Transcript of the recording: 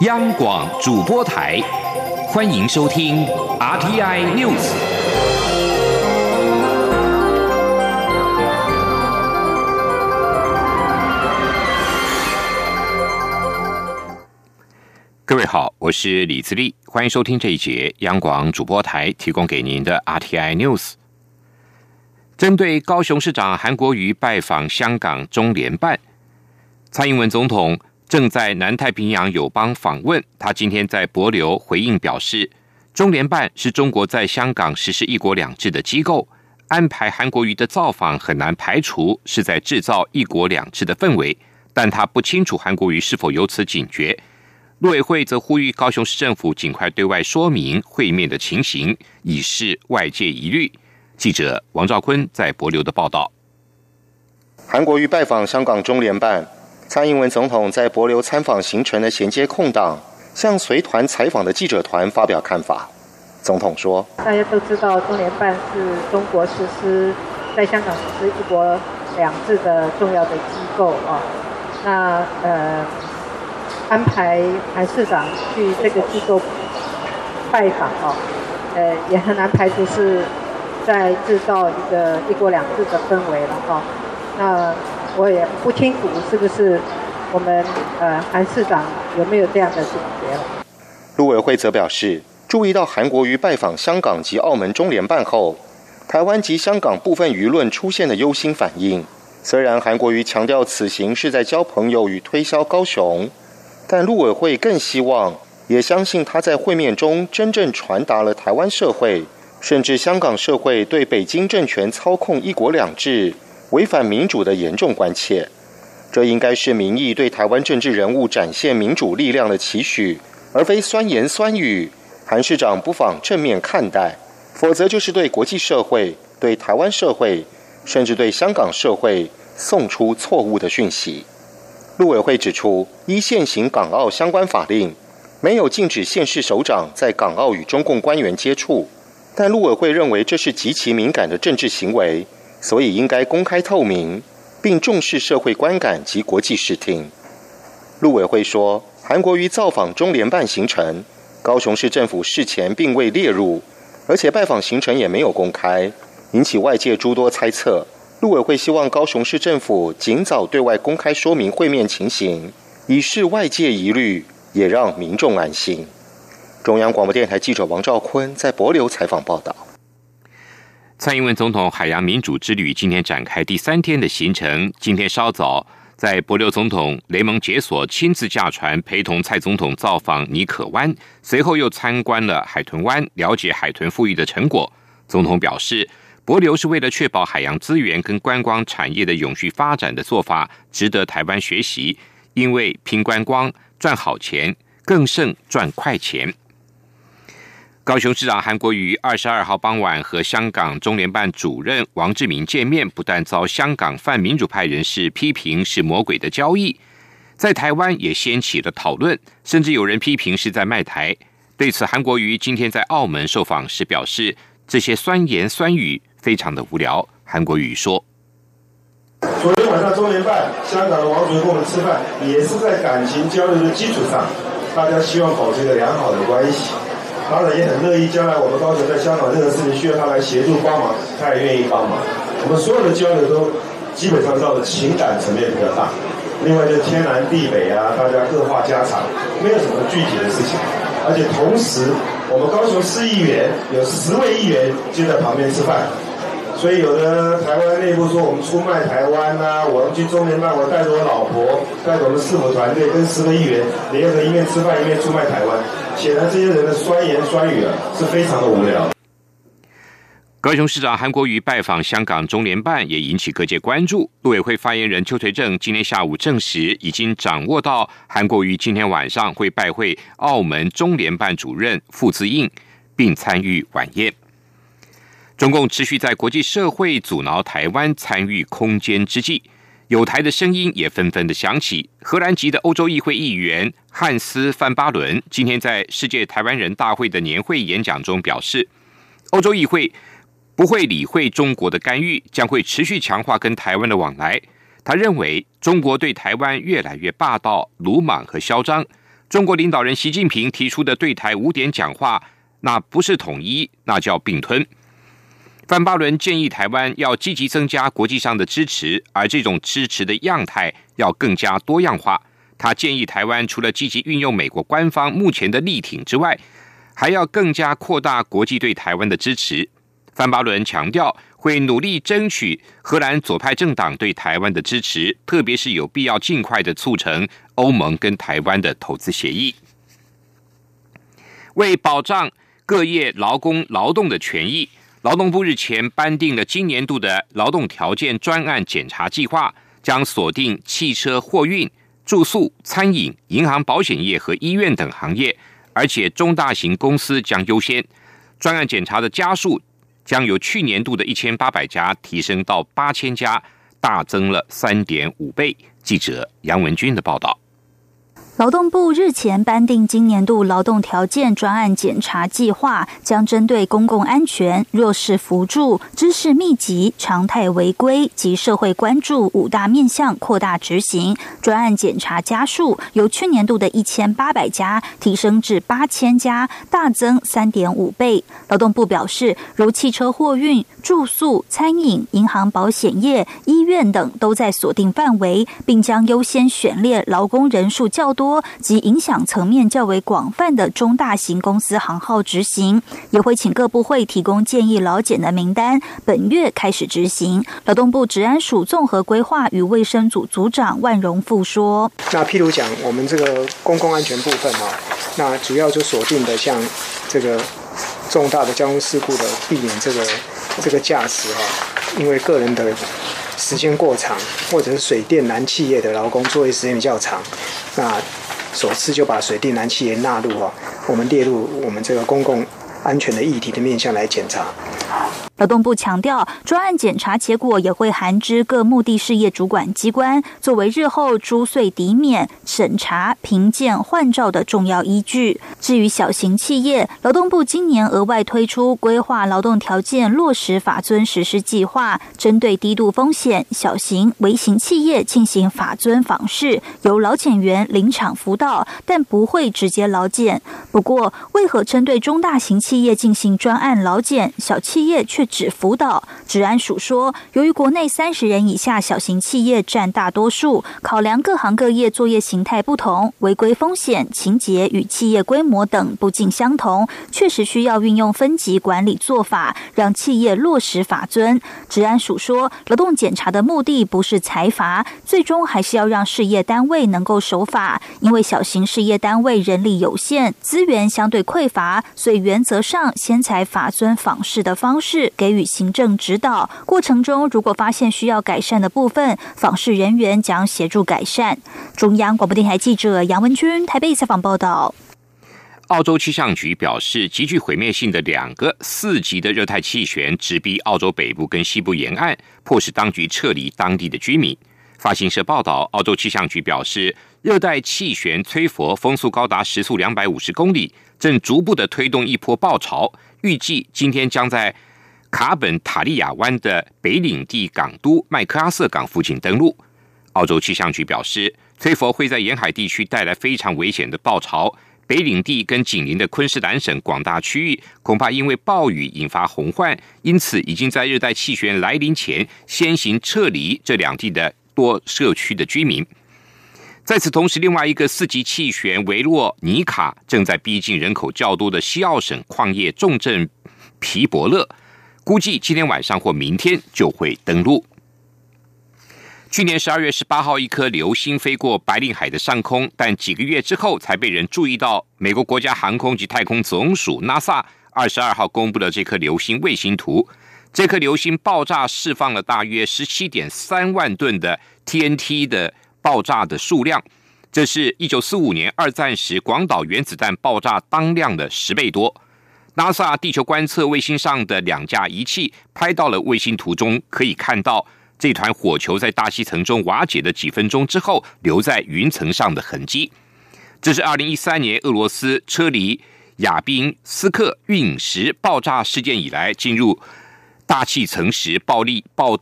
央广主播台，欢迎收听 RTI News。各位好，我是李自立，欢迎收听这一节央广主播台提供给您的 RTI News。针对高雄市长韩国瑜拜访香港中联办，蔡英文总统。正在南太平洋友邦访问，他今天在博流回应表示，中联办是中国在香港实施一国两制的机构，安排韩国瑜的造访很难排除是在制造一国两制的氛围，但他不清楚韩国瑜是否有此警觉。陆委会则呼吁高雄市政府尽快对外说明会面的情形，以示外界疑虑。记者王兆坤在博流的报道，韩国瑜拜访香港中联办。蔡英文总统在博流参访行程的衔接空档，向随团采访的记者团发表看法。总统说：“大家都知道，中联办是中国实施在香港实施一国两制的重要的机构啊。那呃，安排韩市长去这个机构拜访啊，呃，也很难排除是在制造一个一国两制的氛围了哈。那。”我也不清楚是不是我们呃韩市长有没有这样的警觉。陆委会则表示，注意到韩国瑜拜访香港及澳门中联办后，台湾及香港部分舆论出现的忧心反应。虽然韩国瑜强调此行是在交朋友与推销高雄，但陆委会更希望，也相信他在会面中真正传达了台湾社会，甚至香港社会对北京政权操控一国两制。违反民主的严重关切，这应该是民意对台湾政治人物展现民主力量的期许，而非酸言酸语。韩市长不妨正面看待，否则就是对国际社会、对台湾社会，甚至对香港社会送出错误的讯息。陆委会指出，依现行港澳相关法令，没有禁止县市首长在港澳与中共官员接触，但陆委会认为这是极其敏感的政治行为。所以应该公开透明，并重视社会观感及国际视听。陆委会说，韩国瑜造访中联办行程，高雄市政府事前并未列入，而且拜访行程也没有公开，引起外界诸多猜测。陆委会希望高雄市政府尽早对外公开说明会面情形，以示外界疑虑，也让民众安心。中央广播电台记者王兆坤在博流采访报道。蔡英文总统海洋民主之旅今天展开第三天的行程。今天稍早，在博流总统雷蒙解锁亲自驾船陪同蔡总统造访尼可湾，随后又参观了海豚湾，了解海豚富裕的成果。总统表示，博流是为了确保海洋资源跟观光产业的永续发展的做法，值得台湾学习。因为拼观光赚好钱，更胜赚快钱。高雄市长韩国瑜二十二号傍晚和香港中联办主任王志明见面，不但遭香港泛民主派人士批评是魔鬼的交易，在台湾也掀起了讨论，甚至有人批评是在卖台。对此，韩国瑜今天在澳门受访时表示，这些酸言酸语非常的无聊。韩国瑜说：“昨天晚上中联办香港的王主任跟我们吃饭，也是在感情交流的基础上，大家希望保持一个良好的关系。”当然也很乐意，将来我们高雄在香港任何事情需要他来协助帮忙，他也愿意帮忙。我们所有的交流都基本上到了情感层面比较大。另外就是天南地北啊，大家各话家常，没有什么具体的事情。而且同时，我们高雄市议员有十位议员就在旁边吃饭。所以有的台湾内部说我们出卖台湾呐，我要去中联办，我带着我老婆，带着我们市府团队跟十个议员联合一面吃饭一面出卖台湾，显然这些人的酸言酸语啊是非常的无聊。高雄市长韩国瑜拜访香港中联办也引起各界关注。陆委会发言人邱垂正今天下午证实，已经掌握到韩国瑜今天晚上会拜会澳门中联办主任傅自印，并参与晚宴。中共持续在国际社会阻挠台湾参与空间之际，有台的声音也纷纷的响起。荷兰籍的欧洲议会议员汉斯·范巴伦今天在世界台湾人大会的年会演讲中表示，欧洲议会不会理会中国的干预，将会持续强化跟台湾的往来。他认为，中国对台湾越来越霸道、鲁莽和嚣张，中国领导人习近平提出的对台五点讲话，那不是统一，那叫并吞。范巴伦建议台湾要积极增加国际上的支持，而这种支持的样态要更加多样化。他建议台湾除了积极运用美国官方目前的力挺之外，还要更加扩大国际对台湾的支持。范巴伦强调，会努力争取荷兰左派政党对台湾的支持，特别是有必要尽快的促成欧盟跟台湾的投资协议，为保障各业劳工劳动的权益。劳动部日前颁定了今年度的劳动条件专案检查计划，将锁定汽车货运、住宿、餐饮、银行、保险业和医院等行业，而且中大型公司将优先。专案检查的家数将由去年度的一千八百家提升到八千家，大增了三点五倍。记者杨文军的报道。劳动部日前颁定今年度劳动条件专案检查计划，将针对公共安全、弱势扶助、知识密集、常态违规及社会关注五大面向扩大执行。专案检查家数由去年度的一千八百家提升至八千家，大增三点五倍。劳动部表示，如汽车货运、住宿、餐饮、银行、保险业、医院等都在锁定范围，并将优先选列劳工人数较多。及影响层面较为广泛的中大型公司行号执行，也会请各部会提供建议劳检的名单，本月开始执行。劳动部治安署综合规划与卫生组组长万荣富说：“那譬如讲，我们这个公共安全部分啊，那主要就锁定的像这个重大的交通事故的避免这个这个驾驶哈，因为个人的。”时间过长，或者是水电燃气业的劳工作业时间比较长，那首次就把水电燃气业纳入啊，我们列入我们这个公共安全的议题的面向来检查。劳动部强调，专案检查结果也会函知各目的事业主管机关，作为日后租税抵免、审查、评鉴、换照的重要依据。至于小型企业，劳动部今年额外推出规划劳动条件落实法遵实施计划，针对低度风险小型微型企业进行法遵访视，由劳检员临场辅导，但不会直接劳检。不过，为何针对中大型企业进行专案劳检，小企业却？指辅导，治安署说，由于国内三十人以下小型企业占大多数，考量各行各业作业形态不同，违规风险、情节与企业规模等不尽相同，确实需要运用分级管理做法，让企业落实法遵。治安署说，劳动检查的目的不是裁罚，最终还是要让事业单位能够守法，因为小型事业单位人力有限，资源相对匮乏，所以原则上先采法遵访视的方式。给予行政指导过程中，如果发现需要改善的部分，访视人员将协助改善。中央广播电台记者杨文君台北采访报道。澳洲气象局表示，极具毁灭性的两个四级的热带气旋直逼澳洲北部跟西部沿岸，迫使当局撤离当地的居民。发行社报道，澳洲气象局表示，热带气旋崔佛风速高达时速两百五十公里，正逐步的推动一波暴潮，预计今天将在。卡本塔利亚湾的北领地港都麦克阿瑟港附近登陆。澳洲气象局表示，崔佛会在沿海地区带来非常危险的暴潮。北领地跟紧邻的昆士兰省广大区域，恐怕因为暴雨引发洪患，因此已经在热带气旋来临前先行撤离这两地的多社区的居民。在此同时，另外一个四级气旋维洛尼卡正在逼近人口较多的西澳省矿业重镇皮伯勒。估计今天晚上或明天就会登陆。去年十二月十八号，一颗流星飞过白令海的上空，但几个月之后才被人注意到。美国国家航空及太空总署 NASA 二十二号公布了这颗流星卫星图。这颗流星爆炸释放了大约十七点三万吨的 TNT 的爆炸的数量，这是一九四五年二战时广岛原子弹爆炸当量的十倍多。拉萨地球观测卫星上的两架仪器拍到了卫星图中可以看到这团火球在大气层中瓦解的几分钟之后留在云层上的痕迹。这是二零一三年俄罗斯车厘亚宾斯克陨石爆炸事件以来进入大气层时暴力爆